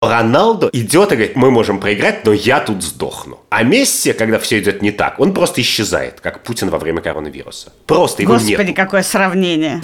Роналду идет и говорит, мы можем проиграть, но я тут сдохну. А Месси, когда все идет не так, он просто исчезает, как Путин во время коронавируса. Просто его Господи, нет. какое сравнение.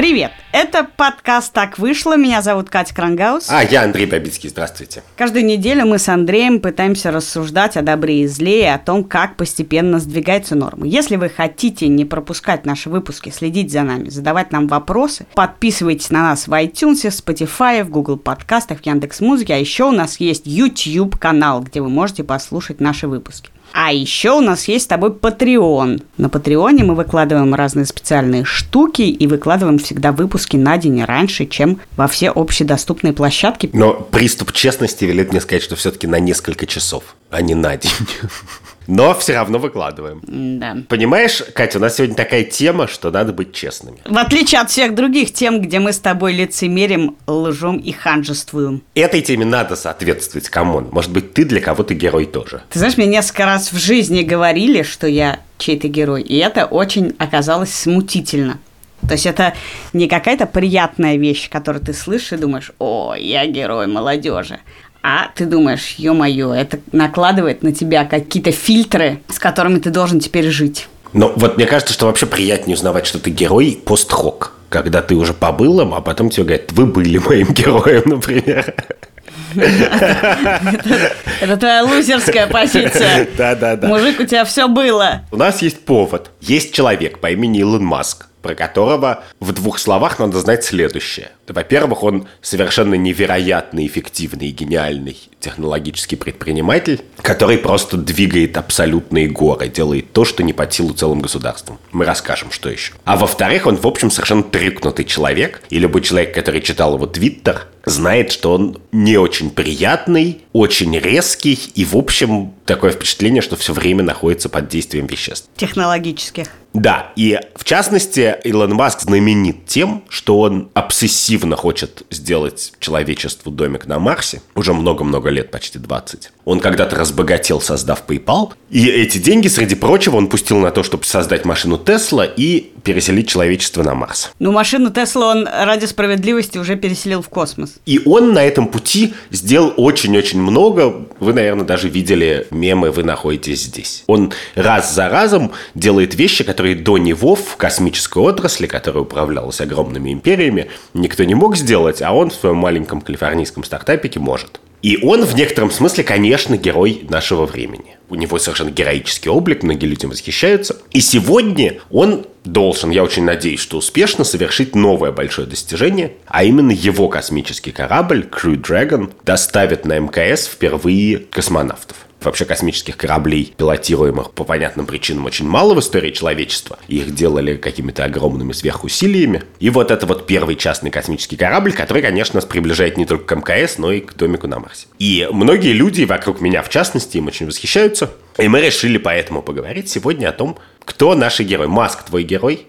Привет! Это подкаст «Так вышло». Меня зовут Катя Крангаус. А, я Андрей Бабицкий, здравствуйте. Каждую неделю мы с Андреем пытаемся рассуждать о добре и зле и о том, как постепенно сдвигаются нормы. Если вы хотите не пропускать наши выпуски, следить за нами, задавать нам вопросы, подписывайтесь на нас в iTunes, в Spotify, в Google подкастах, в Яндекс.Музыке, а еще у нас есть YouTube-канал, где вы можете послушать наши выпуски. А еще у нас есть с тобой Patreon. На Патреоне мы выкладываем разные специальные штуки и выкладываем всегда выпуски на день раньше, чем во все общедоступные площадки. Но приступ честности велит мне сказать, что все-таки на несколько часов, а не на день. Но все равно выкладываем. Да. Понимаешь, Катя, у нас сегодня такая тема, что надо быть честными. В отличие от всех других тем, где мы с тобой лицемерим, лжем и ханжествуем. Этой теме надо соответствовать, come on. Может быть, ты для кого-то герой тоже. Ты знаешь, мне несколько раз в жизни говорили, что я чей-то герой, и это очень оказалось смутительно. То есть это не какая-то приятная вещь, которую ты слышишь и думаешь, о, я герой молодежи. А ты думаешь, ё-моё, это накладывает на тебя какие-то фильтры, с которыми ты должен теперь жить. Но вот мне кажется, что вообще приятнее узнавать, что ты герой пост-хок. Когда ты уже побыл им, а потом тебе говорят, вы были моим героем, например. Это твоя лузерская позиция. Да-да-да. Мужик, у тебя все было. У нас есть повод. Есть человек по имени Илон Маск, про которого в двух словах надо знать следующее. Во-первых, он совершенно невероятно эффективный и гениальный технологический предприниматель, который просто двигает абсолютные горы, делает то, что не под силу целым государствам. Мы расскажем, что еще. А во-вторых, он, в общем, совершенно трюкнутый человек. И любой человек, который читал его твиттер, знает, что он не очень приятный, очень резкий и, в общем, такое впечатление, что все время находится под действием веществ. Технологических. Да, и в частности, Илон Маск знаменит тем, что он обсессивно хочет сделать человечеству домик на Марсе. Уже много-много лет, почти 20. Он когда-то разбогател, создав PayPal. И эти деньги, среди прочего, он пустил на то, чтобы создать машину Тесла и переселить человечество на Марс. Ну, машину Тесла он ради справедливости уже переселил в космос. И он на этом пути сделал очень-очень много. Вы, наверное, даже видели мемы «Вы находитесь здесь». Он раз за разом делает вещи, которые до него в космической отрасли, которая управлялась огромными империями, никто не мог сделать, а он в своем маленьком калифорнийском стартапике может. И он в некотором смысле, конечно, герой нашего времени. У него совершенно героический облик, многие люди восхищаются. И сегодня он должен, я очень надеюсь, что успешно совершить новое большое достижение, а именно его космический корабль Crew Dragon доставит на МКС впервые космонавтов. Вообще космических кораблей, пилотируемых по понятным причинам, очень мало в истории человечества. Их делали какими-то огромными сверхусилиями. И вот это вот первый частный космический корабль, который, конечно, нас приближает не только к МКС, но и к домику на Марсе. И многие люди, вокруг меня в частности, им очень восхищаются. И мы решили поэтому поговорить сегодня о том, кто наши герои. Маск, твой герой?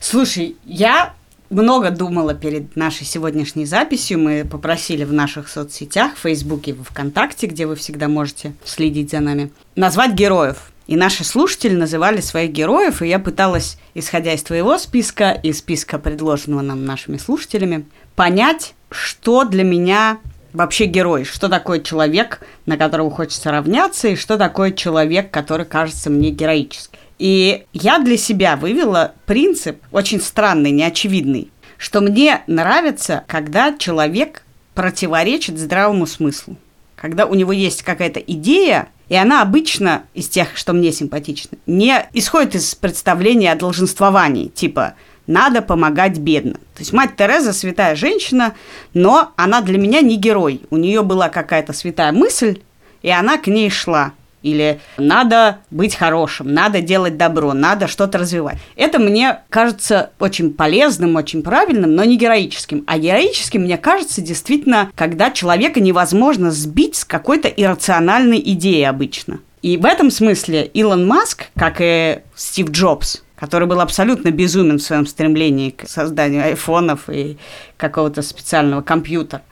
Слушай, я много думала перед нашей сегодняшней записью. Мы попросили в наших соцсетях, в Фейсбуке, в ВКонтакте, где вы всегда можете следить за нами, назвать героев. И наши слушатели называли своих героев, и я пыталась, исходя из твоего списка и списка, предложенного нам нашими слушателями, понять, что для меня вообще герой, что такое человек, на которого хочется равняться, и что такое человек, который кажется мне героическим. И я для себя вывела принцип очень странный, неочевидный, что мне нравится, когда человек противоречит здравому смыслу. Когда у него есть какая-то идея, и она обычно из тех, что мне симпатичны, не исходит из представления о долженствовании, типа надо помогать бедным. То есть мать Тереза святая женщина, но она для меня не герой. У нее была какая-то святая мысль, и она к ней шла. Или надо быть хорошим, надо делать добро, надо что-то развивать. Это мне кажется очень полезным, очень правильным, но не героическим. А героическим, мне кажется, действительно, когда человека невозможно сбить с какой-то иррациональной идеи обычно. И в этом смысле Илон Маск, как и Стив Джобс, который был абсолютно безумен в своем стремлении к созданию айфонов и какого-то специального компьютера,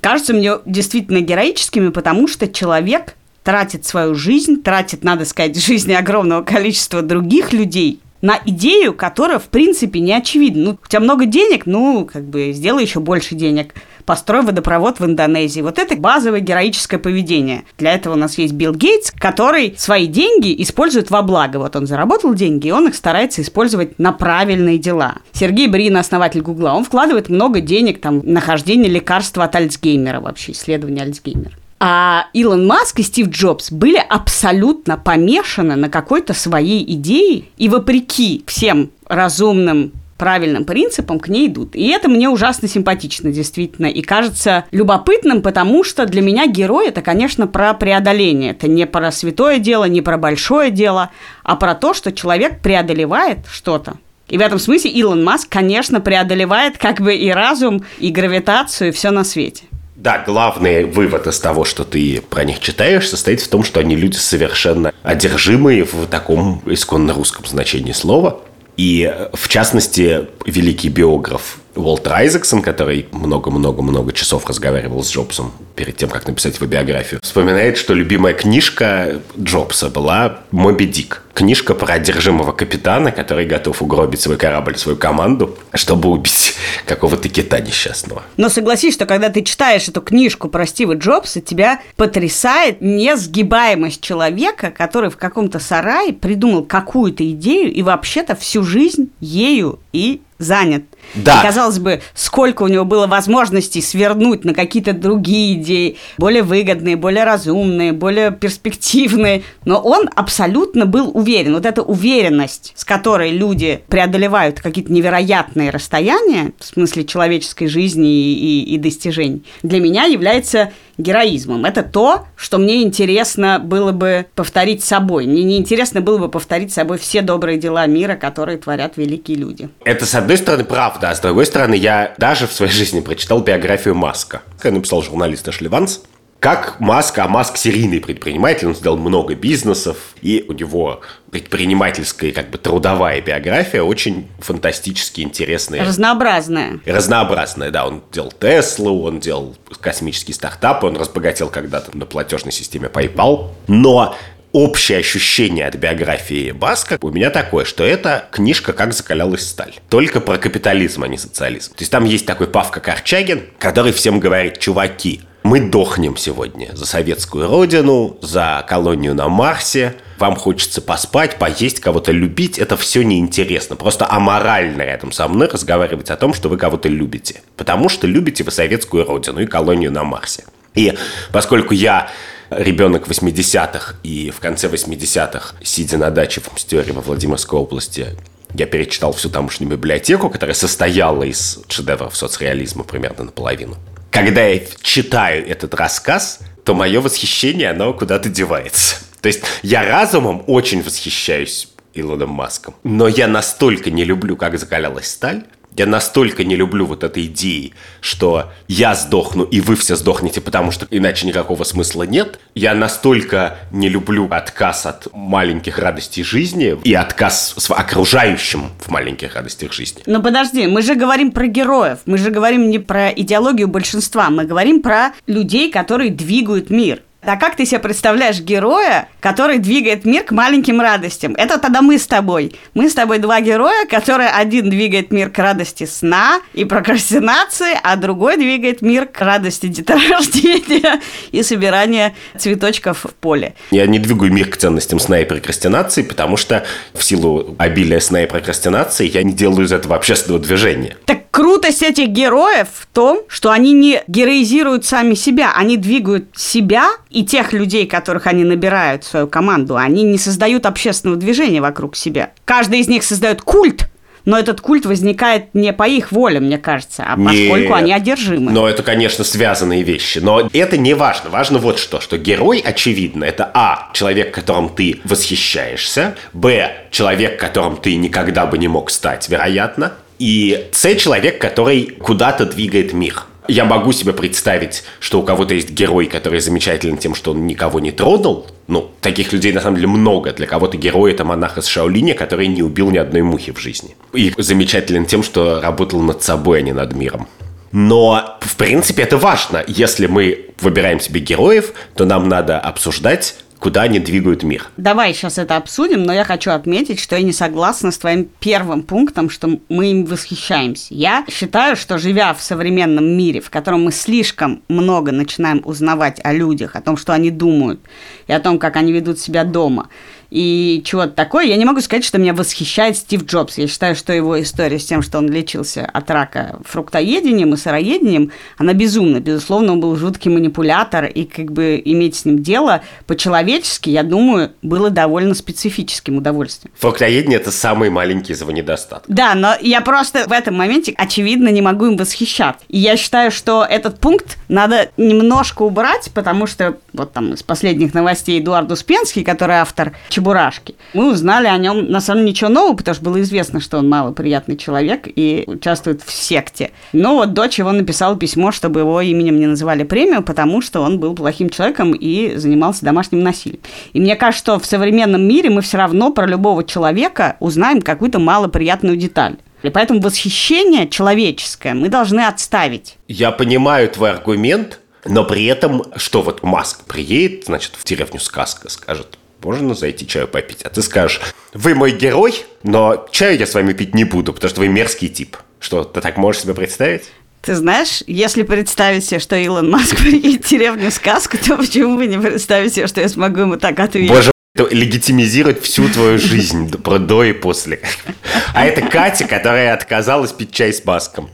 кажутся мне действительно героическими, потому что человек тратит свою жизнь, тратит, надо сказать, жизни огромного количества других людей на идею, которая, в принципе, не очевидна. Ну, у тебя много денег, ну, как бы, сделай еще больше денег. Построй водопровод в Индонезии. Вот это базовое героическое поведение. Для этого у нас есть Билл Гейтс, который свои деньги использует во благо. Вот он заработал деньги, и он их старается использовать на правильные дела. Сергей Брин, основатель Гугла, он вкладывает много денег там, в нахождение лекарства от Альцгеймера вообще, исследование Альцгеймера. А Илон Маск и Стив Джобс были абсолютно помешаны на какой-то своей идее, и вопреки всем разумным правильным принципам к ней идут. И это мне ужасно симпатично, действительно. И кажется любопытным, потому что для меня герой – это, конечно, про преодоление. Это не про святое дело, не про большое дело, а про то, что человек преодолевает что-то. И в этом смысле Илон Маск, конечно, преодолевает как бы и разум, и гравитацию, и все на свете. Да, главный вывод из того, что ты про них читаешь, состоит в том, что они люди совершенно одержимые в таком исконно русском значении слова. И, в частности, великий биограф Уолтер Айзексон, который много-много-много часов разговаривал с Джобсом перед тем, как написать его биографию, вспоминает, что любимая книжка Джобса была «Моби Дик». Книжка про одержимого капитана, который готов угробить свой корабль, свою команду, чтобы убить какого-то кита несчастного. Но согласись, что когда ты читаешь эту книжку про Стива Джобса, тебя потрясает несгибаемость человека, который в каком-то сарае придумал какую-то идею и вообще-то всю жизнь ею и занят. Да. И, казалось бы, сколько у него было возможностей свернуть на какие-то другие идеи, более выгодные, более разумные, более перспективные. Но он абсолютно был уверен. Вот эта уверенность, с которой люди преодолевают какие-то невероятные расстояния, в смысле человеческой жизни и, и, и достижений, для меня является героизмом. Это то, что мне интересно было бы повторить собой. Мне не интересно было бы повторить собой все добрые дела мира, которые творят великие люди. Это, с одной стороны, правда, а с другой стороны, я даже в своей жизни прочитал биографию Маска. Я написал журналист Эшли Ванс. Как Маск, а Маск серийный предприниматель, он сделал много бизнесов, и у него предпринимательская, как бы трудовая биография очень фантастически интересная. Разнообразная. Разнообразная, да. Он делал Теслу, он делал космические стартапы, он разбогател когда-то на платежной системе PayPal. Но общее ощущение от биографии Баска у меня такое, что это книжка «Как закалялась сталь». Только про капитализм, а не социализм. То есть там есть такой Павка Корчагин, который всем говорит, чуваки, мы дохнем сегодня за советскую родину, за колонию на Марсе. Вам хочется поспать, поесть, кого-то любить. Это все неинтересно. Просто аморально рядом со мной разговаривать о том, что вы кого-то любите. Потому что любите вы советскую родину и колонию на Марсе. И поскольку я ребенок 80-х, и в конце 80-х, сидя на даче в Мстере во Владимирской области, я перечитал всю тамошнюю библиотеку, которая состояла из шедевров соцреализма примерно наполовину когда я читаю этот рассказ, то мое восхищение, оно куда-то девается. То есть я разумом очень восхищаюсь Илоном Маском, но я настолько не люблю, как закалялась сталь, я настолько не люблю вот этой идеи, что я сдохну, и вы все сдохнете, потому что иначе никакого смысла нет. Я настолько не люблю отказ от маленьких радостей жизни и отказ с окружающим в маленьких радостях жизни. Но подожди, мы же говорим про героев, мы же говорим не про идеологию большинства, мы говорим про людей, которые двигают мир. А как ты себе представляешь героя, который двигает мир к маленьким радостям? Это тогда мы с тобой. Мы с тобой два героя, которые один двигает мир к радости сна и прокрастинации, а другой двигает мир к радости деторождения и собирания цветочков в поле. Я не двигаю мир к ценностям сна и прокрастинации, потому что в силу обилия сна и прокрастинации я не делаю из этого общественного движения. Так крутость этих героев в том, что они не героизируют сами себя, они двигают себя и тех людей, которых они набирают в свою команду, они не создают общественного движения вокруг себя. Каждый из них создает культ, но этот культ возникает не по их воле, мне кажется, а поскольку Нет. они одержимы. Но это, конечно, связанные вещи. Но это не важно. Важно вот что, что герой, очевидно, это А, человек, которым ты восхищаешься, Б, человек, которым ты никогда бы не мог стать, вероятно, и С, человек, который куда-то двигает мир я могу себе представить, что у кого-то есть герой, который замечателен тем, что он никого не тронул. Ну, таких людей на самом деле много. Для кого-то герой это монах из Шаолиня, который не убил ни одной мухи в жизни. И замечателен тем, что работал над собой, а не над миром. Но, в принципе, это важно. Если мы выбираем себе героев, то нам надо обсуждать куда они двигают мир. Давай сейчас это обсудим, но я хочу отметить, что я не согласна с твоим первым пунктом, что мы им восхищаемся. Я считаю, что живя в современном мире, в котором мы слишком много начинаем узнавать о людях, о том, что они думают, и о том, как они ведут себя дома, и чего-то такое. Я не могу сказать, что меня восхищает Стив Джобс. Я считаю, что его история с тем, что он лечился от рака фруктоедением и сыроедением, она безумна. Безусловно, он был жуткий манипулятор, и как бы иметь с ним дело по-человечески, я думаю, было довольно специфическим удовольствием. Фруктоедение – это самый маленький из его недостатков. Да, но я просто в этом моменте, очевидно, не могу им восхищаться. И я считаю, что этот пункт надо немножко убрать, потому что вот там из последних новостей Эдуард Успенский, который автор Чебурашки. Мы узнали о нем, на самом деле, ничего нового, потому что было известно, что он малоприятный человек и участвует в секте. Но вот дочь его написала письмо, чтобы его именем не называли премию, потому что он был плохим человеком и занимался домашним насилием. И мне кажется, что в современном мире мы все равно про любого человека узнаем какую-то малоприятную деталь. И поэтому восхищение человеческое мы должны отставить. Я понимаю твой аргумент, но при этом, что вот Маск приедет, значит, в деревню Сказка, скажет, можно зайти чаю попить? А ты скажешь, вы мой герой, но чаю я с вами пить не буду, потому что вы мерзкий тип. Что, ты так можешь себе представить? Ты знаешь, если представить себе, что Илон Маск приедет в деревню сказку, то почему бы не представить себе, что я смогу ему так ответить? Боже, это легитимизирует всю твою жизнь, про до и после. А это Катя, которая отказалась пить чай с Маском.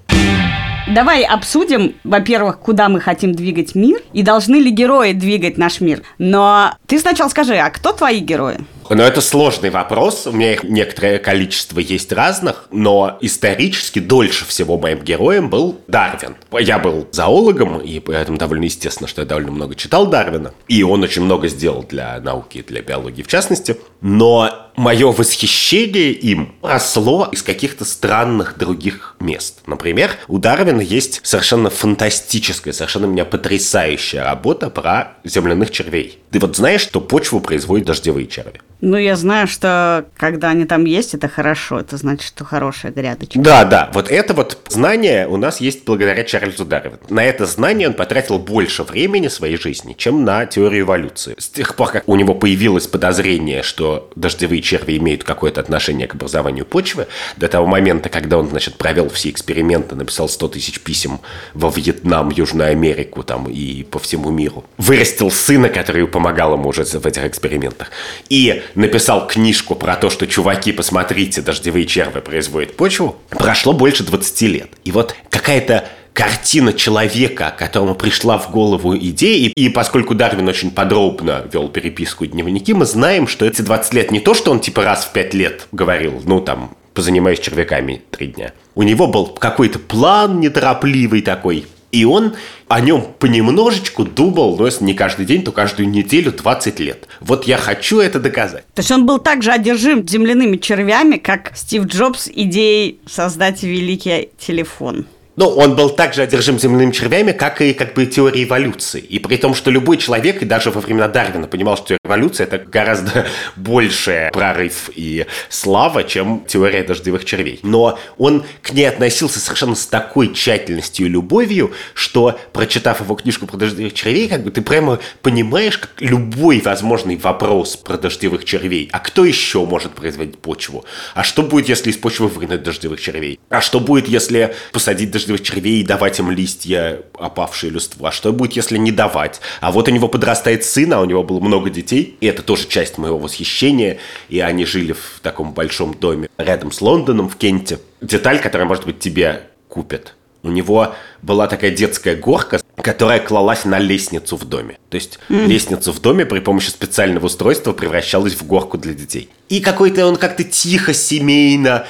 Давай обсудим, во-первых, куда мы хотим двигать мир и должны ли герои двигать наш мир. Но ты сначала скажи, а кто твои герои? Но это сложный вопрос. У меня их некоторое количество есть разных, но исторически дольше всего моим героем был Дарвин. Я был зоологом, и поэтому довольно естественно, что я довольно много читал Дарвина. И он очень много сделал для науки, для биологии в частности. Но мое восхищение им росло из каких-то странных других мест. Например, у Дарвина есть совершенно фантастическая, совершенно меня потрясающая работа про земляных червей. Ты вот знаешь, что почву производят дождевые черви? Ну, я знаю, что когда они там есть, это хорошо. Это значит, что хорошая грядочка. Да, да. Вот это вот знание у нас есть благодаря Чарльзу Дарвину. На это знание он потратил больше времени своей жизни, чем на теорию эволюции. С тех пор, как у него появилось подозрение, что дождевые черви имеют какое-то отношение к образованию почвы, до того момента, когда он, значит, провел все эксперименты, написал 100 тысяч писем во Вьетнам, Южную Америку там и по всему миру, вырастил сына, который помогал ему уже в этих экспериментах. И написал книжку про то, что чуваки, посмотрите, дождевые черви производят почву, прошло больше 20 лет. И вот какая-то картина человека, которому пришла в голову идея, и, и поскольку Дарвин очень подробно вел переписку и дневники, мы знаем, что эти 20 лет не то, что он типа раз в 5 лет говорил, ну там, позанимаюсь червяками три дня. У него был какой-то план неторопливый такой, и он о нем понемножечку думал, но если не каждый день, то каждую неделю 20 лет. Вот я хочу это доказать. То есть он был так же одержим земляными червями, как Стив Джобс идеей создать великий телефон. Ну, он был также одержим земными червями, как и как бы теория эволюции. И при том, что любой человек, и даже во времена Дарвина, понимал, что эволюция – это гораздо больший прорыв и слава, чем теория дождевых червей. Но он к ней относился совершенно с такой тщательностью и любовью, что, прочитав его книжку про дождевых червей, как бы ты прямо понимаешь, как любой возможный вопрос про дождевых червей. А кто еще может производить почву? А что будет, если из почвы вынуть дождевых червей? А что будет, если посадить дождевых дождевых червей и давать им листья, опавшие листва. Что будет, если не давать? А вот у него подрастает сын, а у него было много детей, и это тоже часть моего восхищения, и они жили в таком большом доме рядом с Лондоном, в Кенте. Деталь, которая, может быть, тебе купят. У него была такая детская горка, которая клалась на лестницу в доме. То есть mm. лестницу в доме при помощи специального устройства превращалась в горку для детей. И какой-то он как-то тихо, семейно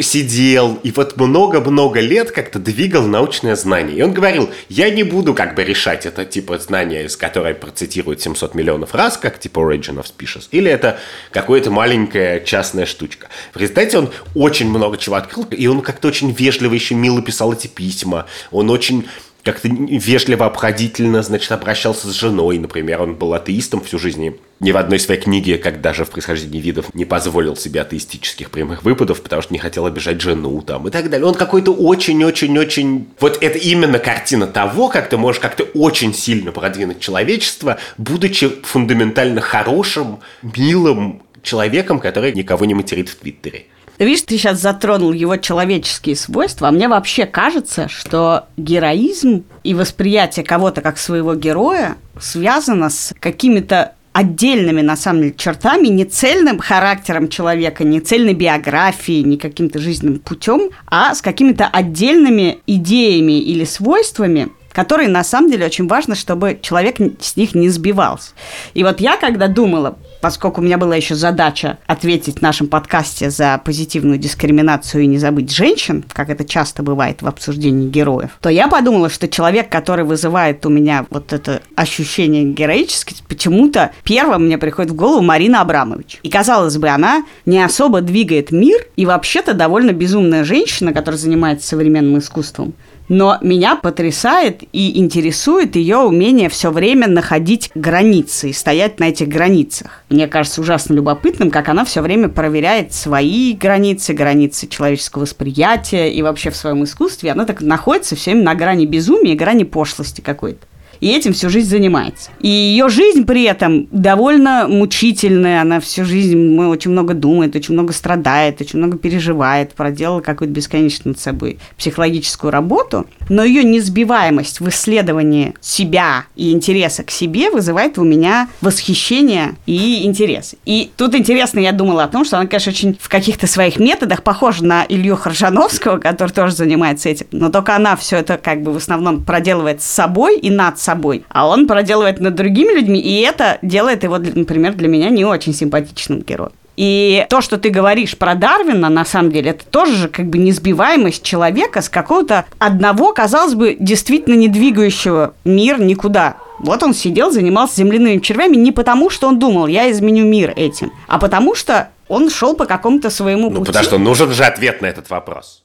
сидел и вот много-много лет как-то двигал научное знание. И он говорил, я не буду как бы решать это типа знания, с которой процитируют 700 миллионов раз, как типа Origin of Species, или это какая-то маленькая частная штучка. В результате он очень много чего открыл, и он как-то очень вежливо еще мило писал эти письма. Он очень как-то вежливо, обходительно, значит, обращался с женой, например. Он был атеистом всю жизнь. Ни в одной своей книге, как даже в «Происхождении видов», не позволил себе атеистических прямых выпадов, потому что не хотел обижать жену там и так далее. Он какой-то очень-очень-очень... Вот это именно картина того, как ты можешь как-то очень сильно продвинуть человечество, будучи фундаментально хорошим, милым человеком, который никого не материт в Твиттере. Видишь, ты сейчас затронул его человеческие свойства, а мне вообще кажется, что героизм и восприятие кого-то как своего героя связано с какими-то отдельными, на самом деле, чертами, не цельным характером человека, не цельной биографией, не каким-то жизненным путем, а с какими-то отдельными идеями или свойствами, которые на самом деле очень важно, чтобы человек с них не сбивался. И вот я, когда думала поскольку у меня была еще задача ответить в нашем подкасте за позитивную дискриминацию и не забыть женщин, как это часто бывает в обсуждении героев, то я подумала, что человек, который вызывает у меня вот это ощущение героическости, почему-то первым мне приходит в голову Марина Абрамович. И, казалось бы, она не особо двигает мир, и вообще-то довольно безумная женщина, которая занимается современным искусством но меня потрясает и интересует ее умение все время находить границы и стоять на этих границах. Мне кажется ужасно любопытным, как она все время проверяет свои границы, границы человеческого восприятия и вообще в своем искусстве. Она так находится все время на грани безумия, грани пошлости какой-то и этим всю жизнь занимается. И ее жизнь при этом довольно мучительная, она всю жизнь очень много думает, очень много страдает, очень много переживает, проделала какую-то бесконечно над собой психологическую работу, но ее несбиваемость в исследовании себя и интереса к себе вызывает у меня восхищение и интерес. И тут интересно, я думала о том, что она, конечно, очень в каких-то своих методах похожа на Илью Харжановского, который тоже занимается этим, но только она все это как бы в основном проделывает с собой и над собой а он проделывает над другими людьми, и это делает его, например, для меня не очень симпатичным героем. И то, что ты говоришь про Дарвина, на самом деле, это тоже же как бы несбиваемость человека с какого-то одного, казалось бы, действительно не двигающего мир никуда. Вот он сидел, занимался земляными червями не потому, что он думал, я изменю мир этим, а потому что он шел по какому-то своему ну, пути. потому что нужен же ответ на этот вопрос.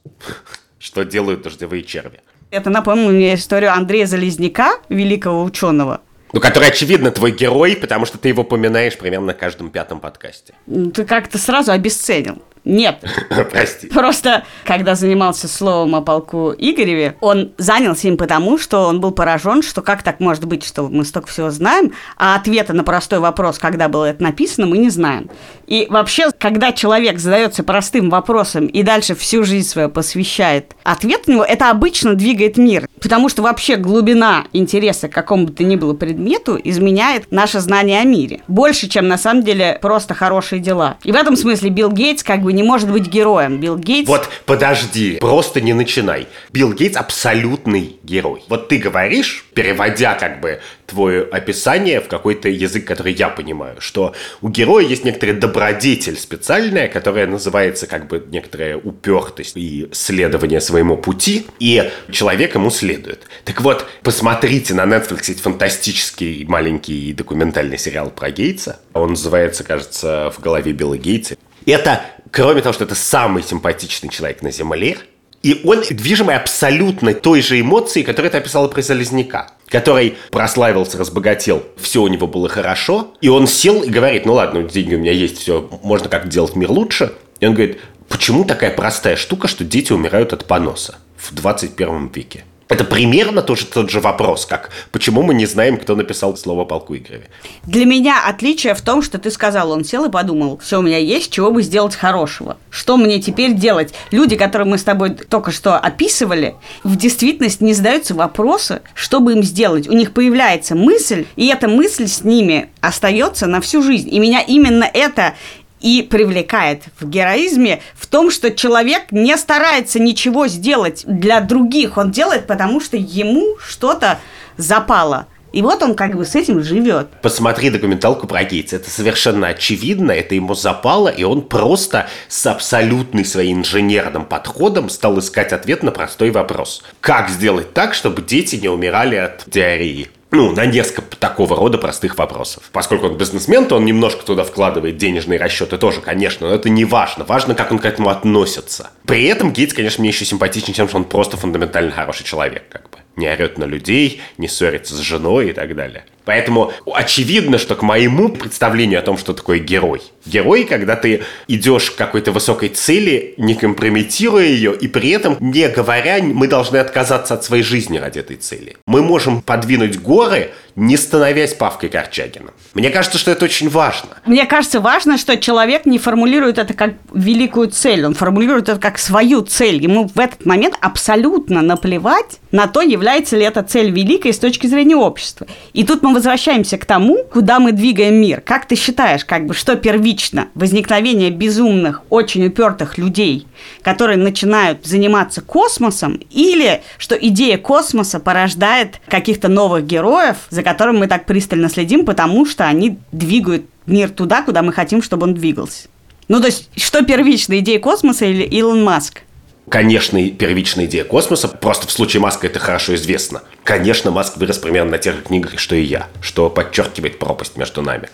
Что делают дождевые черви? Это напомнило мне историю Андрея Залезняка, великого ученого, ну, который, очевидно, твой герой, потому что ты его поминаешь примерно на каждом пятом подкасте. Ты как-то сразу обесценил. Нет. Прости. Просто, когда занимался словом о полку Игореве, он занялся им потому, что он был поражен, что как так может быть, что мы столько всего знаем, а ответа на простой вопрос, когда было это написано, мы не знаем. И вообще, когда человек задается простым вопросом и дальше всю жизнь свою посвящает ответ на него, это обычно двигает мир. Потому что вообще глубина интереса к какому бы то ни было предмету изменяет наше знание о мире. Больше, чем на самом деле просто хорошие дела. И в этом смысле Билл Гейтс как бы не может быть героем. Билл Гейтс... Вот, подожди, просто не начинай. Билл Гейтс абсолютный герой. Вот ты говоришь, переводя как бы твое описание в какой-то язык, который я понимаю, что у героя есть некоторая добродетель специальная, которая называется как бы некоторая упертость и следование своему пути, и человек ему следует. Так вот, посмотрите на Netflix есть фантастический маленький документальный сериал про Гейтса. Он называется, кажется, «В голове Билла Гейтса». Это, кроме того, что это самый симпатичный человек на Земле, и он движимый абсолютно той же эмоцией, которую ты описала про Залезняка который прославился, разбогател, все у него было хорошо, и он сел и говорит, ну ладно, деньги у меня есть, все, можно как делать мир лучше. И он говорит, почему такая простая штука, что дети умирают от поноса в 21 веке? Это примерно тот же, тот же вопрос, как почему мы не знаем, кто написал слово полку Игореве. Для меня отличие в том, что ты сказал, он сел и подумал, все у меня есть, чего бы сделать хорошего. Что мне теперь делать? Люди, которые мы с тобой только что описывали, в действительности не задаются вопросы, что бы им сделать. У них появляется мысль, и эта мысль с ними остается на всю жизнь. И меня именно это и привлекает в героизме в том, что человек не старается ничего сделать для других. Он делает, потому что ему что-то запало. И вот он как бы с этим живет. Посмотри документалку про Гейтса. Это совершенно очевидно, это ему запало, и он просто с абсолютной своим инженерным подходом стал искать ответ на простой вопрос. Как сделать так, чтобы дети не умирали от диареи? Ну, на несколько такого рода простых вопросов. Поскольку он бизнесмен, то он немножко туда вкладывает денежные расчеты тоже, конечно, но это не важно. Важно, как он к этому относится. При этом Гейтс, конечно, мне еще симпатичнее тем, что он просто фундаментально хороший человек, как бы. не орет на людей, не ссорится с женой и так далее. Поэтому очевидно, что к моему представлению о том, что такое герой. Герой, когда ты идешь к какой-то высокой цели, не компрометируя ее, и при этом не говоря, мы должны отказаться от своей жизни ради этой цели. Мы можем подвинуть горы, не становясь Павкой Корчагиным. Мне кажется, что это очень важно. Мне кажется, важно, что человек не формулирует это как великую цель, он формулирует это как свою цель. Ему в этот момент абсолютно наплевать на то, является ли эта цель великой с точки зрения общества. И тут мы возвращаемся к тому, куда мы двигаем мир. Как ты считаешь, как бы, что первично? Возникновение безумных, очень упертых людей, которые начинают заниматься космосом, или что идея космоса порождает каких-то новых героев, за которыми мы так пристально следим, потому что они двигают мир туда, куда мы хотим, чтобы он двигался. Ну, то есть, что первично, идея космоса или Илон Маск? Конечно, первичная идея космоса, просто в случае Маска это хорошо известно. Конечно, Маск вырос примерно на тех же книгах, что и я, что подчеркивает пропасть между нами.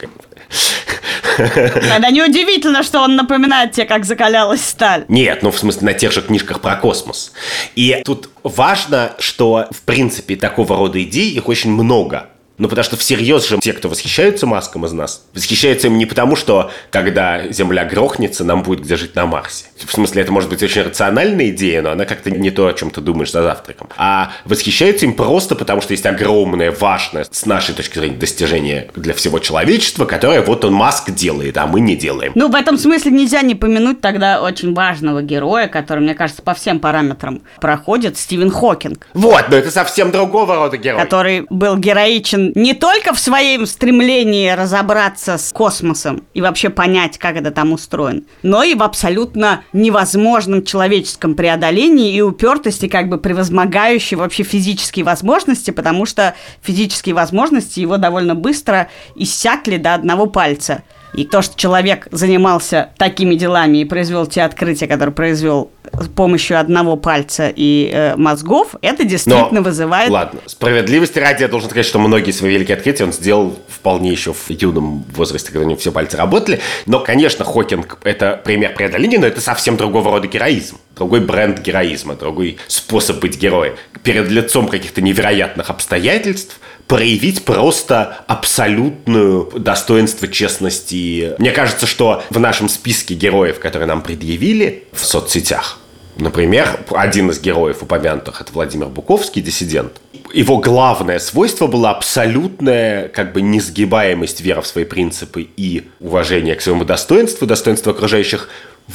Тогда неудивительно, что он напоминает тебе, как закалялась сталь. Нет, ну в смысле на тех же книжках про космос. И тут важно, что в принципе такого рода идей их очень много. Ну, потому что всерьез же те, кто восхищаются Маском из нас, восхищаются им не потому, что когда Земля грохнется, нам будет где жить на Марсе. В смысле, это может быть очень рациональная идея, но она как-то не то, о чем ты думаешь за завтраком. А восхищаются им просто потому, что есть огромное, важное, с нашей точки зрения, достижение для всего человечества, которое вот он Маск делает, а мы не делаем. Ну, в этом смысле нельзя не помянуть тогда очень важного героя, который, мне кажется, по всем параметрам проходит, Стивен Хокинг. Вот, но это совсем другого рода герой. Который был героичен не только в своем стремлении разобраться с космосом и вообще понять, как это там устроен, но и в абсолютно невозможном человеческом преодолении и упертости, как бы превозмогающей вообще физические возможности, потому что физические возможности его довольно быстро иссякли до одного пальца. И то, что человек занимался такими делами и произвел те открытия, которые произвел с помощью одного пальца и э, мозгов, это действительно Но, вызывает... Ладно, справедливости ради я должен сказать, что многие свои великие открытия он сделал вполне еще в юном возрасте, когда у него все пальцы работали. Но, конечно, Хокинг – это пример преодоления, но это совсем другого рода героизм. Другой бренд героизма, другой способ быть героем. Перед лицом каких-то невероятных обстоятельств – проявить просто абсолютную достоинство честности. Мне кажется, что в нашем списке героев, которые нам предъявили в соцсетях, Например, один из героев упомянутых, это Владимир Буковский, диссидент. Его главное свойство было абсолютная как бы несгибаемость веры в свои принципы и уважение к своему достоинству, достоинству окружающих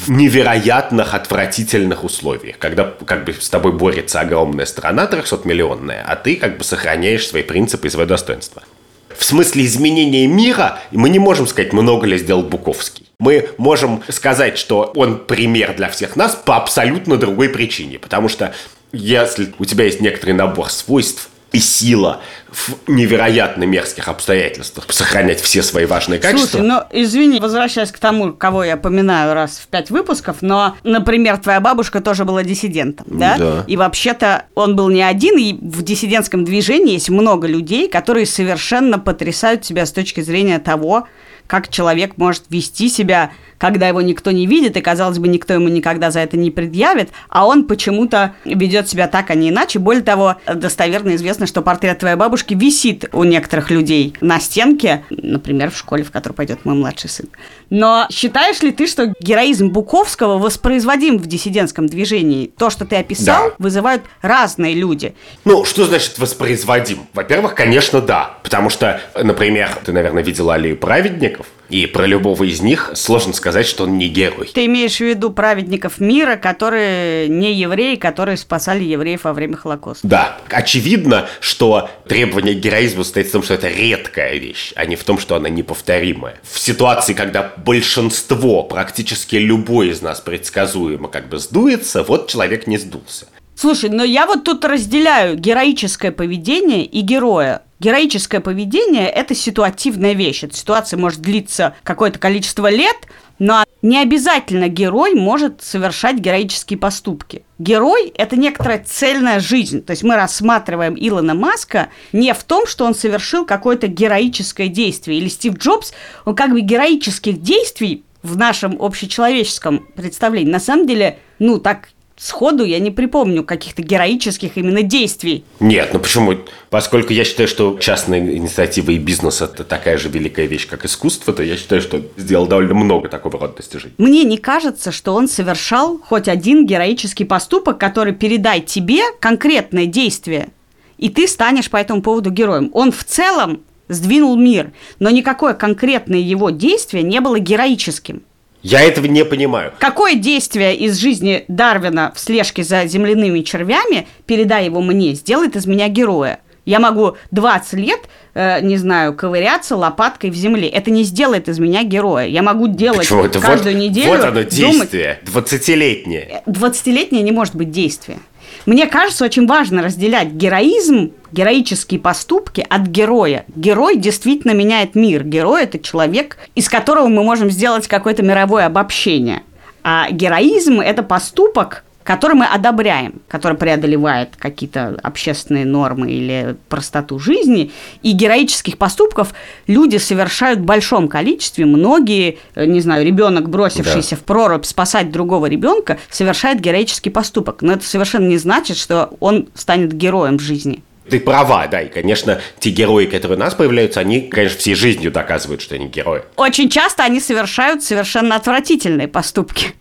невероятных, отвратительных условиях, когда как бы с тобой борется огромная страна 300-миллионная, а ты как бы сохраняешь свои принципы и свое достоинство. В смысле изменения мира мы не можем сказать, много ли сделал Буковский. Мы можем сказать, что он пример для всех нас по абсолютно другой причине. Потому что если у тебя есть некоторый набор свойств, и сила в невероятно мерзких обстоятельствах сохранять все свои важные качества. Слушай, ну, извини, возвращаясь к тому, кого я поминаю раз в пять выпусков, но, например, твоя бабушка тоже была диссидентом, да? Да. И вообще-то он был не один, и в диссидентском движении есть много людей, которые совершенно потрясают тебя с точки зрения того, как человек может вести себя, когда его никто не видит, и, казалось бы, никто ему никогда за это не предъявит, а он почему-то ведет себя так, а не иначе. Более того, достоверно известно, что портрет твоей бабушки висит у некоторых людей на стенке, например, в школе, в которую пойдет мой младший сын. Но считаешь ли ты, что героизм Буковского воспроизводим в диссидентском движении? То, что ты описал, Да. вызывают разные люди. Ну, что значит воспроизводим? Во-первых, конечно, да. Потому что, например, ты, наверное, видела аллею праведников, и про любого из них сложно сказать, что он не герой. Ты имеешь в виду праведников мира, которые не евреи, которые спасали евреев во время Холокоста? Да, очевидно, что требование к героизму состоит в том, что это редкая вещь, а не в том, что она неповторимая. В ситуации, когда большинство, практически любой из нас предсказуемо как бы сдуется, вот человек не сдулся. Слушай, но я вот тут разделяю героическое поведение и героя. Героическое поведение – это ситуативная вещь. Эта ситуация может длиться какое-то количество лет, но не обязательно герой может совершать героические поступки. Герой – это некоторая цельная жизнь. То есть мы рассматриваем Илона Маска не в том, что он совершил какое-то героическое действие. Или Стив Джобс, он как бы героических действий в нашем общечеловеческом представлении на самом деле, ну, так сходу я не припомню каких-то героических именно действий. Нет, ну почему? Поскольку я считаю, что частная инициатива и бизнес – это такая же великая вещь, как искусство, то я считаю, что сделал довольно много такого рода достижений. Мне не кажется, что он совершал хоть один героический поступок, который передай тебе конкретное действие, и ты станешь по этому поводу героем. Он в целом сдвинул мир, но никакое конкретное его действие не было героическим. Я этого не понимаю. Какое действие из жизни Дарвина в слежке за земляными червями, передай его мне, сделает из меня героя? Я могу 20 лет, э, не знаю, ковыряться лопаткой в земле. Это не сделает из меня героя. Я могу делать Почему? Это каждую вот, неделю. Вот оно действие, думать... 20-летнее. 20-летнее не может быть действие. Мне кажется, очень важно разделять героизм, героические поступки от героя. Герой действительно меняет мир. Герой – это человек, из которого мы можем сделать какое-то мировое обобщение. А героизм – это поступок, который мы одобряем, который преодолевает какие-то общественные нормы или простоту жизни. И героических поступков люди совершают в большом количестве. Многие, э, не знаю, ребенок, бросившийся да. в прорубь спасать другого ребенка, совершает героический поступок. Но это совершенно не значит, что он станет героем в жизни. Ты права, да, и, конечно, те герои, которые у нас появляются, они, конечно, всей жизнью доказывают, что они герои. Очень часто они совершают совершенно отвратительные поступки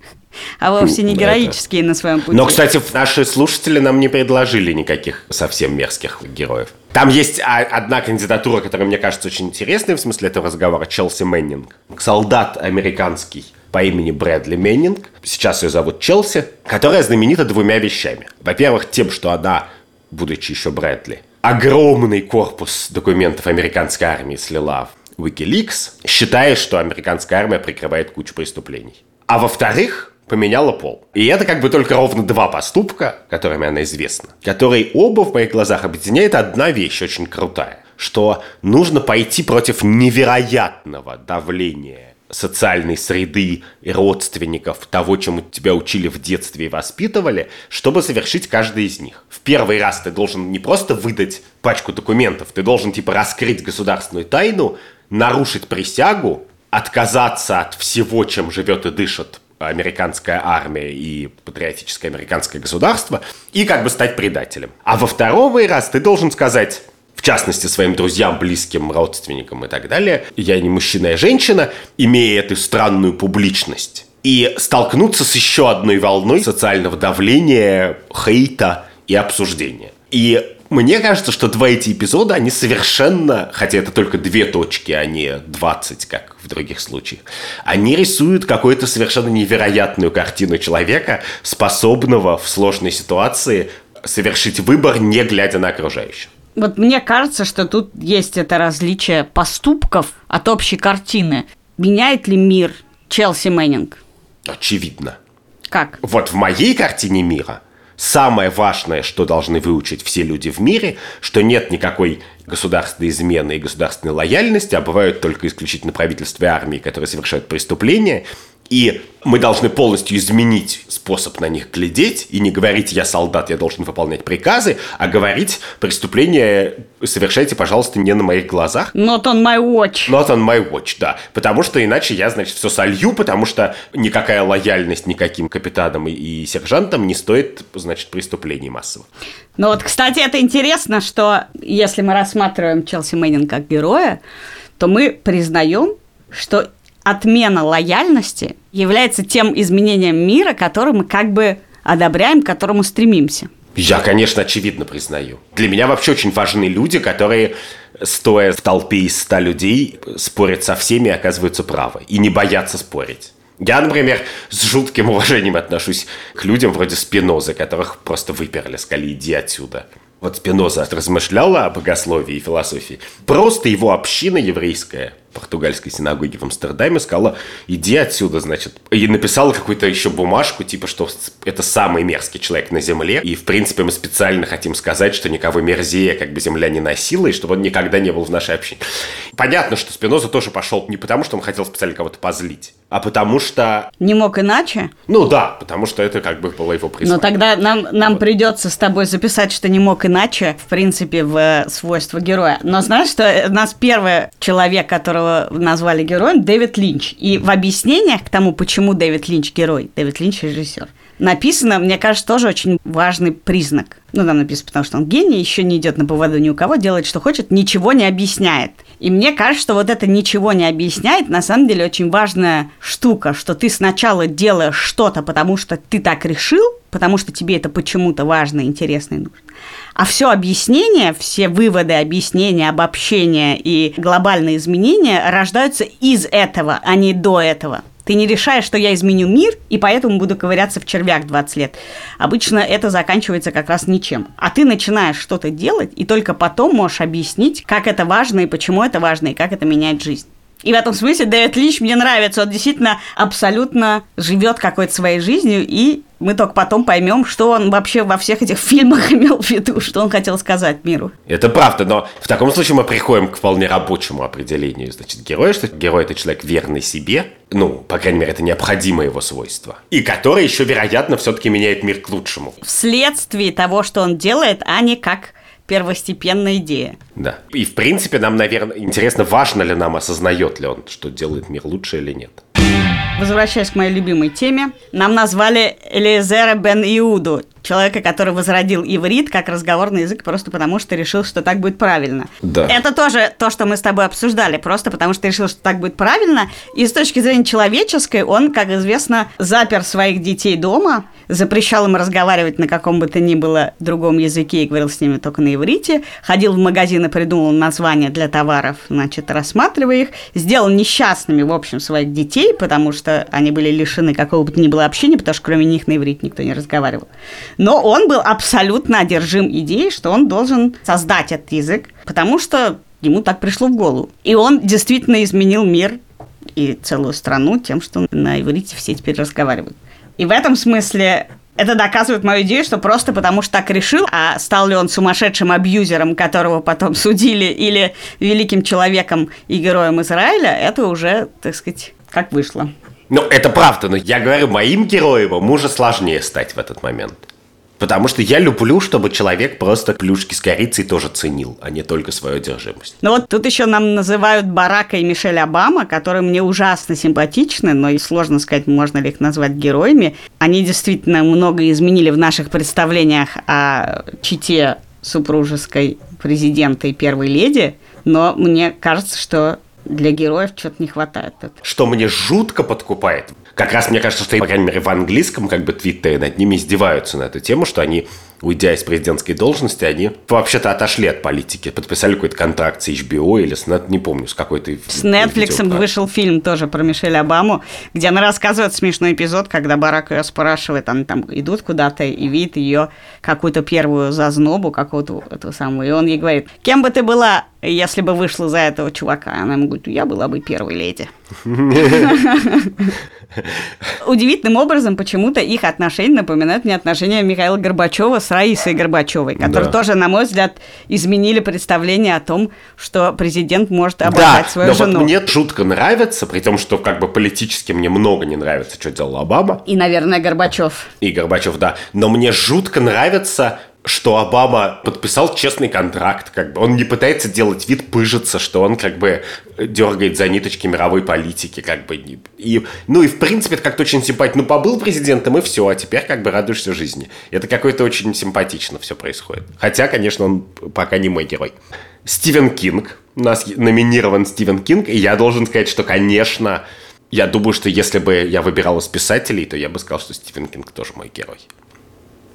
а вовсе не героические это... на своем пути. Но, кстати, наши слушатели нам не предложили никаких совсем мерзких героев. Там есть одна кандидатура, которая мне кажется очень интересной в смысле этого разговора, Челси Мэннинг. Солдат американский по имени Брэдли Меннинг, сейчас ее зовут Челси, которая знаменита двумя вещами. Во-первых, тем, что она, будучи еще Брэдли, огромный корпус документов американской армии слила в Wikileaks, считая, что американская армия прикрывает кучу преступлений. А во-вторых, поменяла пол. И это как бы только ровно два поступка, которыми она известна, которые оба в моих глазах объединяет одна вещь очень крутая, что нужно пойти против невероятного давления социальной среды и родственников, того, чему тебя учили в детстве и воспитывали, чтобы совершить каждый из них. В первый раз ты должен не просто выдать пачку документов, ты должен типа раскрыть государственную тайну, нарушить присягу, отказаться от всего, чем живет и дышит американская армия и патриотическое американское государство, и как бы стать предателем. А во второй раз ты должен сказать, в частности, своим друзьям, близким, родственникам и так далее, я не мужчина, а женщина, имея эту странную публичность, и столкнуться с еще одной волной социального давления, хейта и обсуждения. И мне кажется, что два эти эпизода, они совершенно, хотя это только две точки, а не 20, как в других случаях, они рисуют какую-то совершенно невероятную картину человека, способного в сложной ситуации совершить выбор, не глядя на окружающих. Вот мне кажется, что тут есть это различие поступков от общей картины. Меняет ли мир Челси Мэннинг? Очевидно. Как? Вот в моей картине мира самое важное, что должны выучить все люди в мире, что нет никакой государственной измены и государственной лояльности, а бывают только исключительно правительства и армии, которые совершают преступления, и мы должны полностью изменить способ на них глядеть и не говорить «я солдат, я должен выполнять приказы», а говорить «преступление совершайте, пожалуйста, не на моих глазах». Not on my watch. Not on my watch, да. Потому что иначе я, значит, все солью, потому что никакая лояльность никаким капитанам и сержантам не стоит, значит, преступлений массовых. Ну вот, кстати, это интересно, что если мы рассматриваем Челси Мэннин как героя, то мы признаем, что отмена лояльности является тем изменением мира, который мы как бы одобряем, к которому стремимся. Я, конечно, очевидно признаю. Для меня вообще очень важны люди, которые, стоя в толпе из ста людей, спорят со всеми и оказываются правы. И не боятся спорить. Я, например, с жутким уважением отношусь к людям вроде Спиноза, которых просто выперли, сказали, иди отсюда. Вот Спиноза размышляла о богословии и философии. Просто его община еврейская – португальской синагоги в Амстердаме, сказала, иди отсюда, значит. И написала какую-то еще бумажку, типа, что это самый мерзкий человек на Земле. И, в принципе, мы специально хотим сказать, что никого мерзее как бы Земля не носила, и чтобы он никогда не был в нашей общине. Понятно, что Спиноза тоже пошел не потому, что он хотел специально кого-то позлить, а потому что... Не мог иначе? Ну да, потому что это как бы было его призвание. Но тогда нам, нам вот. придется с тобой записать, что не мог иначе, в принципе, в э, свойство героя. Но знаешь, что у нас первый человек, которого которого назвали героем, Дэвид Линч. И в объяснениях к тому, почему Дэвид Линч герой, Дэвид Линч режиссер, написано, мне кажется, тоже очень важный признак. Ну, там написано, потому что он гений, еще не идет на поводу ни у кого, делает, что хочет, ничего не объясняет. И мне кажется, что вот это ничего не объясняет, на самом деле очень важная штука, что ты сначала делаешь что-то, потому что ты так решил, потому что тебе это почему-то важно, интересно и нужно. А все объяснение, все выводы, объяснения, обобщения и глобальные изменения рождаются из этого, а не до этого. Ты не решаешь, что я изменю мир, и поэтому буду ковыряться в червях 20 лет. Обычно это заканчивается как раз ничем. А ты начинаешь что-то делать, и только потом можешь объяснить, как это важно, и почему это важно, и как это меняет жизнь. И в этом смысле Дэвид Линч мне нравится. Он действительно абсолютно живет какой-то своей жизнью, и мы только потом поймем, что он вообще во всех этих фильмах имел в виду, что он хотел сказать миру. Это правда, но в таком случае мы приходим к вполне рабочему определению. Значит, герой, что герой – это человек верный себе, ну, по крайней мере, это необходимое его свойство, и который еще, вероятно, все-таки меняет мир к лучшему. Вследствие того, что он делает, а не как первостепенная идея. Да. И, в принципе, нам, наверное, интересно, важно ли нам, осознает ли он, что делает мир лучше или нет. Возвращаясь к моей любимой теме, нам назвали Элизера бен Иуду, человека, который возродил иврит как разговорный язык просто потому, что решил, что так будет правильно. Да. Это тоже то, что мы с тобой обсуждали, просто потому что решил, что так будет правильно. И с точки зрения человеческой, он, как известно, запер своих детей дома, запрещал им разговаривать на каком бы то ни было другом языке и говорил с ними только на иврите, ходил в магазин и придумал названия для товаров, значит, рассматривая их, сделал несчастными, в общем, своих детей, потому что они были лишены какого бы то ни было общения, потому что кроме них на иврите никто не разговаривал. Но он был абсолютно одержим идеей, что он должен создать этот язык, потому что ему так пришло в голову. И он действительно изменил мир и целую страну тем, что на иврите все теперь разговаривают. И в этом смысле это доказывает мою идею, что просто потому что так решил, а стал ли он сумасшедшим абьюзером, которого потом судили, или великим человеком и героем Израиля, это уже, так сказать, как вышло. Ну, это правда, но я говорю, моим героем ему уже сложнее стать в этот момент. Потому что я люблю, чтобы человек просто плюшки с корицей тоже ценил, а не только свою одержимость. Ну вот тут еще нам называют Барака и Мишель Обама, которые мне ужасно симпатичны, но и сложно сказать, можно ли их назвать героями. Они действительно много изменили в наших представлениях о чите супружеской президента и первой леди, но мне кажется, что для героев что-то не хватает. Что мне жутко подкупает, как раз мне кажется, что, по крайней мере, в английском как бы твиттере над ними издеваются на эту тему, что они уйдя из президентской должности, они вообще-то отошли от политики, подписали какой-то контракт с HBO или с не помню, с какой-то... С Netflix вышел фильм тоже про Мишель Обаму, где она рассказывает смешной эпизод, когда Барак ее спрашивает, они там идут куда-то и видит ее какую-то первую зазнобу какого-то этого самого, и он ей говорит, кем бы ты была, если бы вышла за этого чувака? Она ему говорит, я была бы первой леди. Удивительным образом почему-то их отношения напоминают мне отношения Михаила Горбачева с Раисой Горбачевой, которые да. тоже, на мой взгляд, изменили представление о том, что президент может обожать да, свою но жену. Вот мне жутко нравится, при том, что как бы политически мне много не нравится, что делал Обама. И, наверное, Горбачев. И Горбачев, да. Но мне жутко нравится что Обама подписал честный контракт, как бы он не пытается делать вид пыжиться, что он как бы дергает за ниточки мировой политики, как бы и ну и в принципе это как-то очень симпатично. Ну побыл президентом и все, а теперь как бы радуешься жизни. Это какое-то очень симпатично все происходит. Хотя, конечно, он пока не мой герой. Стивен Кинг. У нас номинирован Стивен Кинг, и я должен сказать, что, конечно, я думаю, что если бы я выбирал из писателей, то я бы сказал, что Стивен Кинг тоже мой герой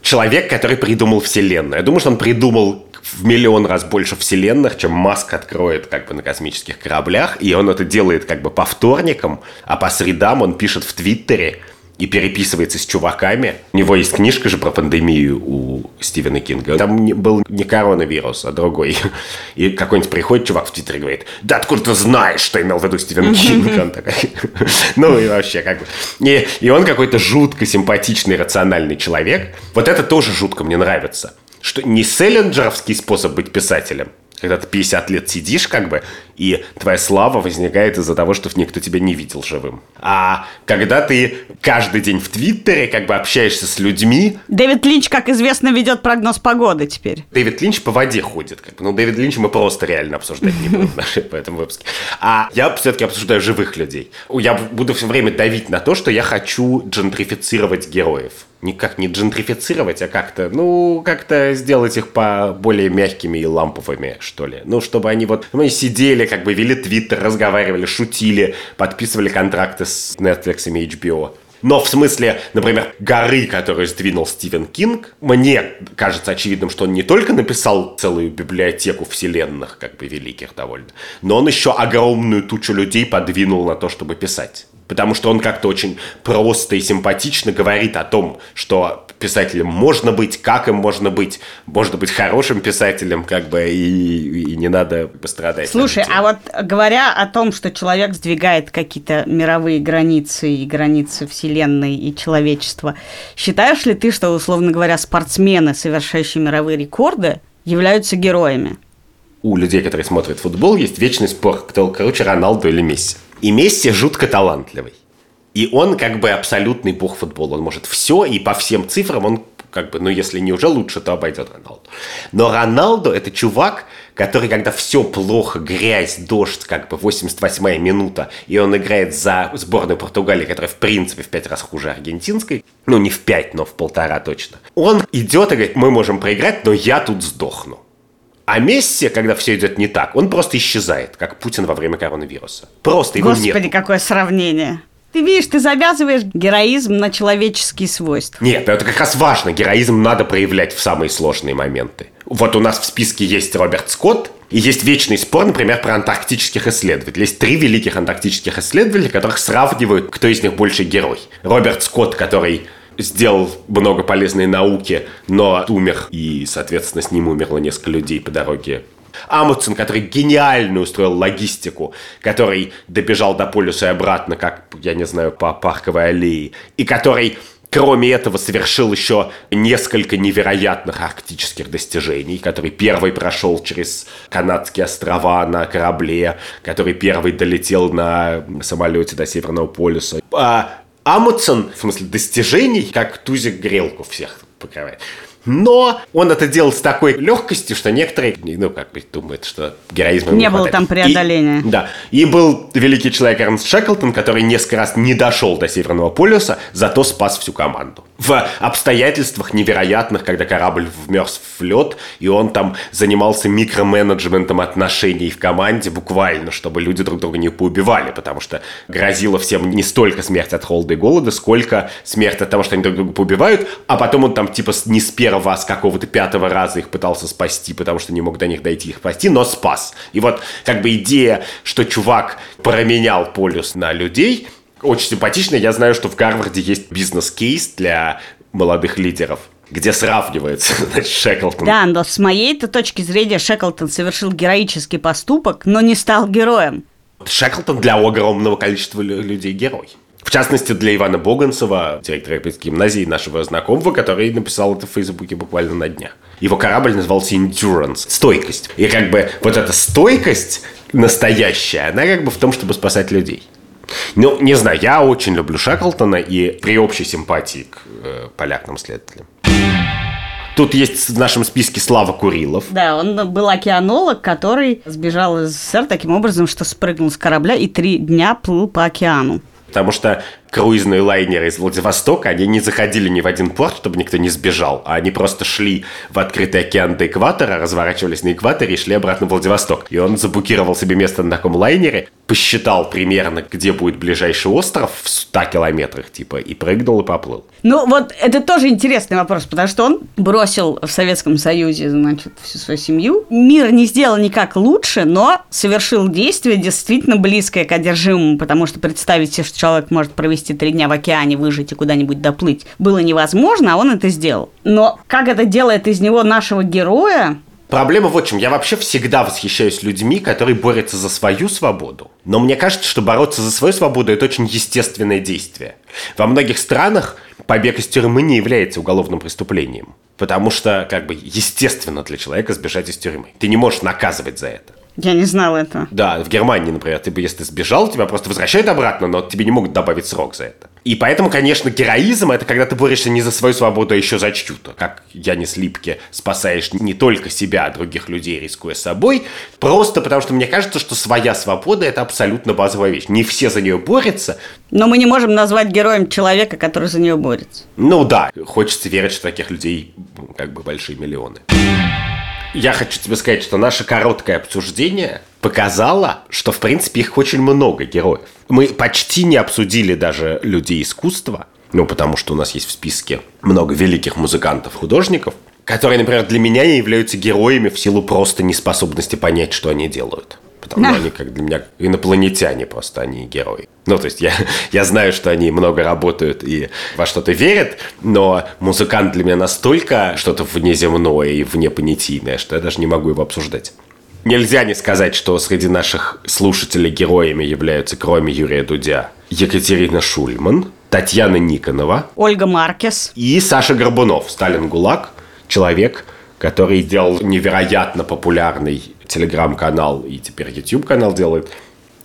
человек, который придумал вселенную. Я думаю, что он придумал в миллион раз больше вселенных, чем Маск откроет как бы на космических кораблях, и он это делает как бы по вторникам, а по средам он пишет в Твиттере – и переписывается с чуваками. У него есть книжка же про пандемию у Стивена Кинга. Там был не коронавирус, а другой. И какой-нибудь приходит чувак в Твиттере и говорит, да откуда ты знаешь, что имел в виду Стивен Кинг? Он такой, ну и вообще как бы. И, и он какой-то жутко симпатичный, рациональный человек. Вот это тоже жутко мне нравится. Что не селлинджеровский способ быть писателем, когда ты 50 лет сидишь, как бы, и твоя слава возникает из-за того, что никто тебя не видел живым. А когда ты каждый день в Твиттере как бы общаешься с людьми... Дэвид Линч, как известно, ведет прогноз погоды теперь. Дэвид Линч по воде ходит. Как бы. Ну, Дэвид Линч мы просто реально обсуждать не будем в этом выпуске. А я все-таки обсуждаю живых людей. Я буду все время давить на то, что я хочу джентрифицировать героев никак не джентрифицировать, а как-то, ну, как-то сделать их по более мягкими и ламповыми, что ли. Ну, чтобы они вот, мы сидели, как бы вели твиттер, разговаривали, шутили, подписывали контракты с Netflix и HBO. Но в смысле, например, горы, которую сдвинул Стивен Кинг, мне кажется очевидным, что он не только написал целую библиотеку вселенных, как бы великих довольно, но он еще огромную тучу людей подвинул на то, чтобы писать потому что он как-то очень просто и симпатично говорит о том, что писателем можно быть, как им можно быть, можно быть хорошим писателем, как бы, и, и не надо пострадать. Слушай, а вот говоря о том, что человек сдвигает какие-то мировые границы и границы Вселенной и человечества, считаешь ли ты, что, условно говоря, спортсмены, совершающие мировые рекорды, являются героями? У людей, которые смотрят футбол, есть вечный спор, кто круче, Роналду или Месси. И Месси жутко талантливый. И он как бы абсолютный бог футбола. Он может все, и по всем цифрам он как бы, ну, если не уже лучше, то обойдет Роналду. Но Роналду – это чувак, который, когда все плохо, грязь, дождь, как бы 88-я минута, и он играет за сборную Португалии, которая, в принципе, в пять раз хуже аргентинской, ну, не в пять, но в полтора точно, он идет и говорит, мы можем проиграть, но я тут сдохну. А Месси, когда все идет не так, он просто исчезает, как Путин во время коронавируса. Просто его Господи, нет. Господи, какое сравнение. Ты видишь, ты завязываешь героизм на человеческие свойства. Нет, это как раз важно. Героизм надо проявлять в самые сложные моменты. Вот у нас в списке есть Роберт Скотт, и есть вечный спор, например, про антарктических исследователей. Есть три великих антарктических исследователя, которых сравнивают, кто из них больше герой. Роберт Скотт, который сделал много полезной науки, но умер, и, соответственно, с ним умерло несколько людей по дороге Амутсон, который гениально устроил логистику, который добежал до полюса и обратно, как, я не знаю, по парковой аллее, и который Кроме этого, совершил еще несколько невероятных арктических достижений, который первый прошел через канадские острова на корабле, который первый долетел на самолете до Северного полюса. А Амутсон, в смысле достижений, как Тузик грелку всех покрывает. Но он это делал с такой легкостью, что некоторые, ну, как бы думают, что героизма не, не было там преодоления. И, да. И был великий человек Эрнст Шеклтон, который несколько раз не дошел до Северного полюса, зато спас всю команду. В обстоятельствах невероятных, когда корабль вмерз в лед, и он там занимался микроменеджментом отношений в команде буквально, чтобы люди друг друга не поубивали, потому что грозило всем не столько смерть от холода и голода, сколько смерть от того, что они друг друга поубивают, а потом он там типа не с первого первого, с какого-то пятого раза их пытался спасти, потому что не мог до них дойти их спасти, но спас. И вот как бы идея, что чувак променял полюс на людей, очень симпатичная. Я знаю, что в Гарварде есть бизнес-кейс для молодых лидеров где сравнивается значит, Шеклтон. Да, но с моей-то точки зрения Шеклтон совершил героический поступок, но не стал героем. Шеклтон для огромного количества людей герой. В частности, для Ивана Боганцева, директора Европейской гимназии, нашего знакомого, который написал это в Фейсбуке буквально на днях. Его корабль назывался Endurance, стойкость. И как бы вот эта стойкость настоящая, она как бы в том, чтобы спасать людей. Ну, не знаю, я очень люблю Шаклтона и при общей симпатии к э, полярным следователям. Тут есть в нашем списке Слава Курилов. Да, он был океанолог, который сбежал из СССР таким образом, что спрыгнул с корабля и три дня плыл по океану. Потому что круизные лайнеры из Владивостока, они не заходили ни в один порт, чтобы никто не сбежал, а они просто шли в открытый океан до экватора, разворачивались на экваторе и шли обратно в Владивосток. И он забукировал себе место на таком лайнере, посчитал примерно, где будет ближайший остров в 100 километрах, типа, и прыгнул и поплыл. Ну, вот это тоже интересный вопрос, потому что он бросил в Советском Союзе, значит, всю свою семью. Мир не сделал никак лучше, но совершил действие действительно близкое к одержимому, потому что представить себе, что человек может провести провести три дня в океане, выжить и куда-нибудь доплыть, было невозможно, а он это сделал. Но как это делает из него нашего героя, Проблема в чем. Я вообще всегда восхищаюсь людьми, которые борются за свою свободу. Но мне кажется, что бороться за свою свободу – это очень естественное действие. Во многих странах побег из тюрьмы не является уголовным преступлением. Потому что, как бы, естественно для человека сбежать из тюрьмы. Ты не можешь наказывать за это. Я не знала этого. Да, в Германии, например, ты бы, если сбежал, тебя просто возвращают обратно, но тебе не могут добавить срок за это. И поэтому, конечно, героизм – это когда ты борешься не за свою свободу, а еще за чью-то. Как Янис Липке спасаешь не только себя, а других людей, рискуя собой. Просто потому, что мне кажется, что своя свобода – это абсолютно базовая вещь. Не все за нее борются. Но мы не можем назвать героем человека, который за нее борется. Ну да, хочется верить, что таких людей как бы большие миллионы. Я хочу тебе сказать, что наше короткое обсуждение показало, что, в принципе, их очень много героев. Мы почти не обсудили даже людей искусства, ну, потому что у нас есть в списке много великих музыкантов, художников, которые, например, для меня являются героями в силу просто неспособности понять, что они делают. Потому что они, как для меня, инопланетяне просто, они герои. Ну, то есть я, я знаю, что они много работают и во что-то верят, но музыкант для меня настолько что-то внеземное и внепонятийное, что я даже не могу его обсуждать. Нельзя не сказать, что среди наших слушателей героями являются, кроме Юрия Дудя, Екатерина Шульман, Татьяна Никонова, Ольга Маркес и Саша Горбунов, Сталин ГУЛАГ, человек, который делал невероятно популярный телеграм-канал и теперь YouTube-канал делает,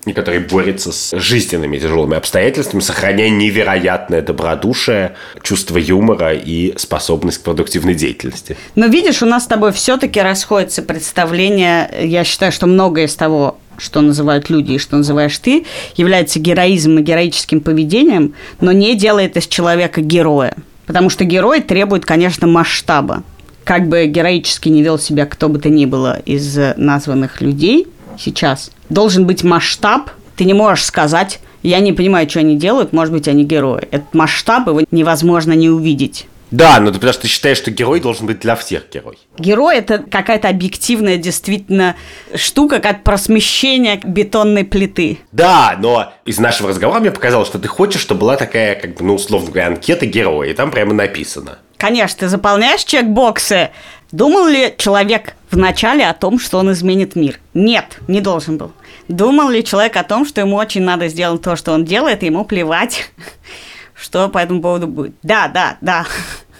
и который борется с жизненными тяжелыми обстоятельствами, сохраняя невероятное добродушие, чувство юмора и способность к продуктивной деятельности. Но видишь, у нас с тобой все-таки расходятся представления. Я считаю, что многое из того, что называют люди и что называешь ты, является героизмом и героическим поведением, но не делает из человека героя. Потому что герой требует, конечно, масштаба как бы героически не вел себя кто бы то ни было из названных людей сейчас, должен быть масштаб. Ты не можешь сказать, я не понимаю, что они делают, может быть, они герои. Этот масштаб его невозможно не увидеть. Да, но ты потому что ты считаешь, что герой должен быть для всех герой. Герой – это какая-то объективная действительно штука, как просмещение бетонной плиты. Да, но из нашего разговора мне показалось, что ты хочешь, чтобы была такая, как бы, ну, условно говоря, анкета героя, и там прямо написано. Конечно, ты заполняешь чекбоксы. Думал ли человек вначале о том, что он изменит мир? Нет, не должен был. Думал ли человек о том, что ему очень надо сделать то, что он делает, и ему плевать, что по этому поводу будет? Да, да, да.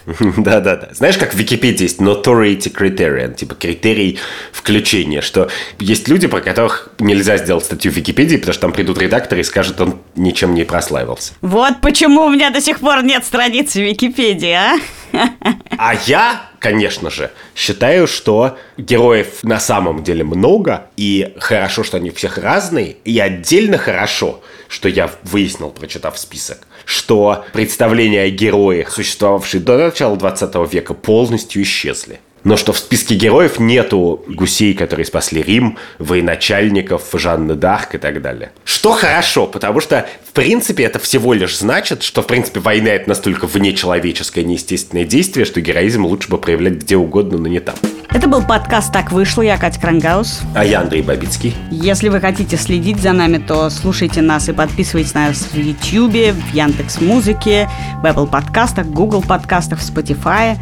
Да-да-да. Знаешь, как в Википедии есть notoriety criterion, типа критерий включения, что есть люди, про которых нельзя сделать статью в Википедии, потому что там придут редакторы и скажут, он ничем не прославился. Вот почему у меня до сих пор нет страницы в Википедии, а? А я, конечно же, считаю, что героев на самом деле много, и хорошо, что они всех разные, и отдельно хорошо, что я выяснил, прочитав список, что представления о героях, существовавшие до начала 20 века, полностью исчезли но что в списке героев нету гусей, которые спасли Рим, военачальников, Жанны Дарк и так далее. Что хорошо, потому что, в принципе, это всего лишь значит, что, в принципе, война – это настолько внечеловеческое, неестественное действие, что героизм лучше бы проявлять где угодно, но не там. Это был подкаст «Так вышло». Я Катя Крангаус. А я Андрей Бабицкий. Если вы хотите следить за нами, то слушайте нас и подписывайтесь на нас в YouTube, в Яндекс Музыке, в Apple подкастах, Google подкастах, в Spotify.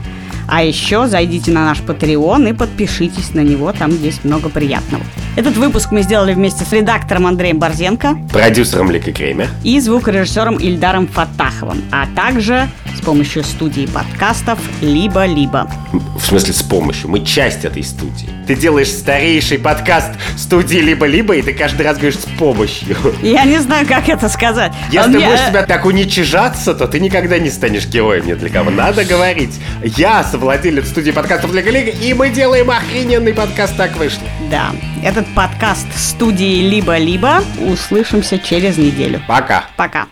А еще зайдите на наш Patreon и подпишитесь на него, там есть много приятного. Этот выпуск мы сделали вместе с редактором Андреем Борзенко, продюсером Ликой Кремер и звукорежиссером Ильдаром Фатаховым, а также с помощью студии подкастов «Либо-либо». В смысле с помощью? Мы часть этой студии. Ты делаешь старейший подкаст студии «Либо-либо», и ты каждый раз говоришь «с помощью». Я не знаю, как это сказать. Если ты будешь себя так уничижаться, то ты никогда не станешь героем ни для кого. Надо говорить. Я совладелец студии подкастов для коллег, и мы делаем охрененный подкаст «Так вышло». Да, этот подкаст студии «Либо-либо». Услышимся через неделю. Пока. Пока.